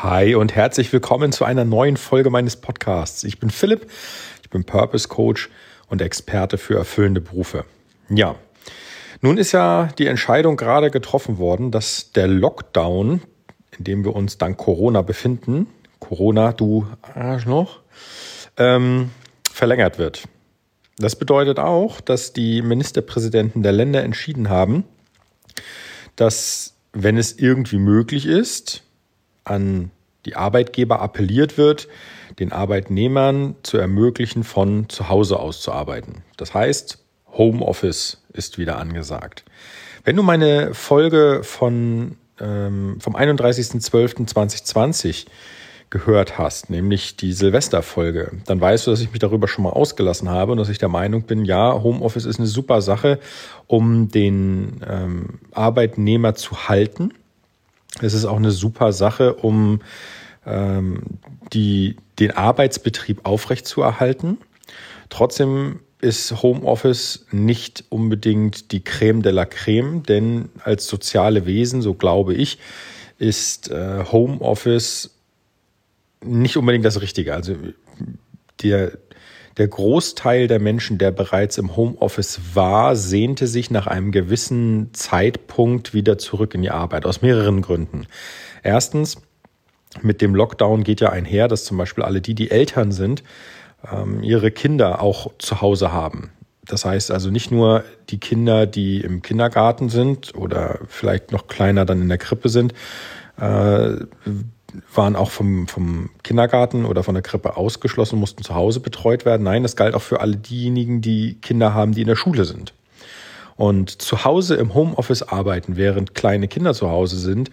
Hi und herzlich willkommen zu einer neuen Folge meines Podcasts. Ich bin Philipp, ich bin Purpose Coach und Experte für erfüllende Berufe. Ja, nun ist ja die Entscheidung gerade getroffen worden, dass der Lockdown, in dem wir uns dank Corona befinden, Corona, du Arschloch, ähm, verlängert wird. Das bedeutet auch, dass die Ministerpräsidenten der Länder entschieden haben, dass, wenn es irgendwie möglich ist, an die Arbeitgeber appelliert wird, den Arbeitnehmern zu ermöglichen, von zu Hause aus zu arbeiten. Das heißt, Homeoffice ist wieder angesagt. Wenn du meine Folge von, ähm, vom 31.12.2020 gehört hast, nämlich die Silvesterfolge, dann weißt du, dass ich mich darüber schon mal ausgelassen habe und dass ich der Meinung bin, ja, Homeoffice ist eine super Sache, um den ähm, Arbeitnehmer zu halten es ist auch eine super Sache, um ähm, die, den Arbeitsbetrieb aufrechtzuerhalten. Trotzdem ist Homeoffice nicht unbedingt die Creme de la Creme, denn als soziale Wesen, so glaube ich, ist äh, Homeoffice nicht unbedingt das Richtige. Also der, der Großteil der Menschen, der bereits im Homeoffice war, sehnte sich nach einem gewissen Zeitpunkt wieder zurück in die Arbeit, aus mehreren Gründen. Erstens, mit dem Lockdown geht ja einher, dass zum Beispiel alle die, die Eltern sind, ähm, ihre Kinder auch zu Hause haben. Das heißt also nicht nur die Kinder, die im Kindergarten sind oder vielleicht noch kleiner dann in der Krippe sind, äh, waren auch vom, vom Kindergarten oder von der Krippe ausgeschlossen, mussten zu Hause betreut werden. Nein, das galt auch für alle diejenigen, die Kinder haben, die in der Schule sind. Und zu Hause im Homeoffice arbeiten, während kleine Kinder zu Hause sind,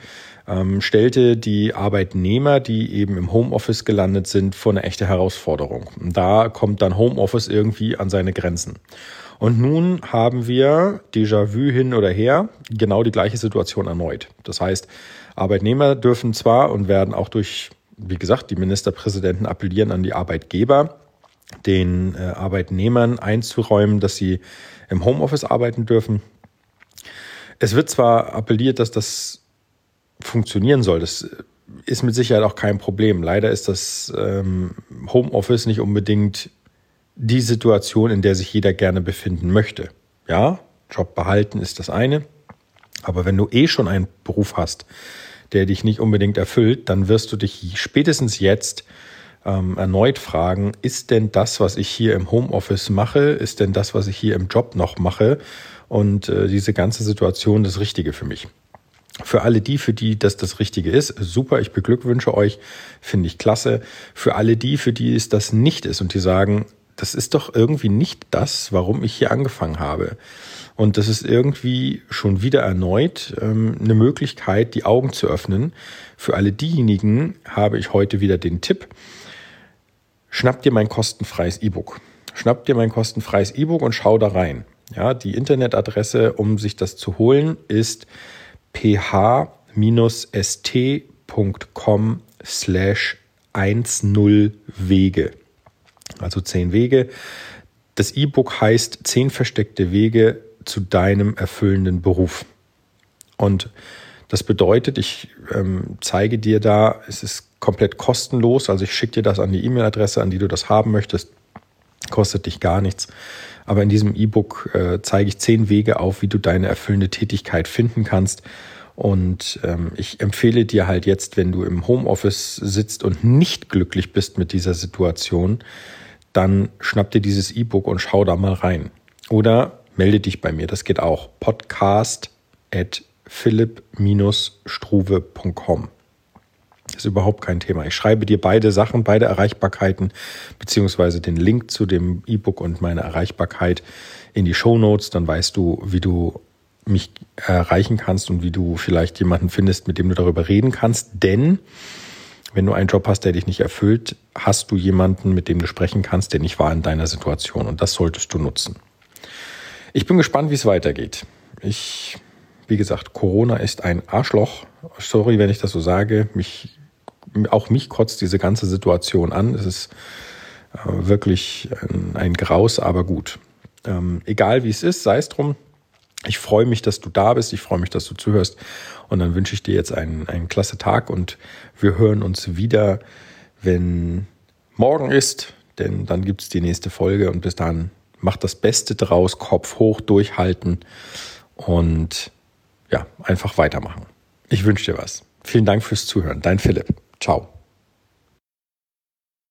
ähm, stellte die Arbeitnehmer, die eben im Homeoffice gelandet sind, vor eine echte Herausforderung. Und da kommt dann Homeoffice irgendwie an seine Grenzen. Und nun haben wir Déjà-vu hin oder her genau die gleiche Situation erneut. Das heißt, Arbeitnehmer dürfen zwar und werden auch durch, wie gesagt, die Ministerpräsidenten appellieren an die Arbeitgeber, den äh, Arbeitnehmern einzuräumen, dass sie im Homeoffice arbeiten dürfen. Es wird zwar appelliert, dass das funktionieren soll. Das ist mit Sicherheit auch kein Problem. Leider ist das ähm, Homeoffice nicht unbedingt die Situation, in der sich jeder gerne befinden möchte. Ja, Job behalten ist das eine. Aber wenn du eh schon einen Beruf hast, der dich nicht unbedingt erfüllt, dann wirst du dich spätestens jetzt ähm, erneut fragen, ist denn das, was ich hier im Homeoffice mache, ist denn das, was ich hier im Job noch mache und äh, diese ganze Situation das Richtige für mich? Für alle die, für die das das Richtige ist, super, ich beglückwünsche euch, finde ich klasse. Für alle die, für die es das nicht ist und die sagen, das ist doch irgendwie nicht das, warum ich hier angefangen habe. Und das ist irgendwie schon wieder erneut ähm, eine Möglichkeit, die Augen zu öffnen. Für alle diejenigen habe ich heute wieder den Tipp, schnapp dir mein kostenfreies E-Book. Schnapp dir mein kostenfreies E-Book und schau da rein. Ja, die Internetadresse, um sich das zu holen, ist ph-st.com slash 10 Wege. Also 10 Wege. Das E-Book heißt 10 versteckte Wege zu deinem erfüllenden Beruf. Und das bedeutet, ich ähm, zeige dir da, es ist komplett kostenlos, also ich schicke dir das an die E-Mail-Adresse, an die du das haben möchtest, kostet dich gar nichts. Aber in diesem E-Book äh, zeige ich zehn Wege auf, wie du deine erfüllende Tätigkeit finden kannst. Und ähm, ich empfehle dir halt jetzt, wenn du im Homeoffice sitzt und nicht glücklich bist mit dieser Situation, dann schnapp dir dieses E-Book und schau da mal rein. Oder melde dich bei mir. Das geht auch. Podcast at philipp-struve.com. Ist überhaupt kein Thema. Ich schreibe dir beide Sachen, beide Erreichbarkeiten, beziehungsweise den Link zu dem E-Book und meine Erreichbarkeit in die Show Notes. Dann weißt du, wie du mich erreichen kannst und wie du vielleicht jemanden findest, mit dem du darüber reden kannst. Denn wenn du einen Job hast, der dich nicht erfüllt, hast du jemanden, mit dem du sprechen kannst, der nicht war in deiner Situation. Und das solltest du nutzen. Ich bin gespannt, wie es weitergeht. Ich, wie gesagt, Corona ist ein Arschloch. Sorry, wenn ich das so sage. Mich, auch mich kotzt diese ganze Situation an. Es ist äh, wirklich ein, ein, Graus, aber gut. Ähm, egal wie es ist, sei es drum. Ich freue mich, dass du da bist. Ich freue mich, dass du zuhörst. Und dann wünsche ich dir jetzt einen, einen klasse Tag und wir hören uns wieder, wenn morgen ist, denn dann gibt es die nächste Folge und bis dahin macht das Beste draus, Kopf hoch, durchhalten und ja, einfach weitermachen. Ich wünsche dir was. Vielen Dank fürs Zuhören. Dein Philipp. Ciao.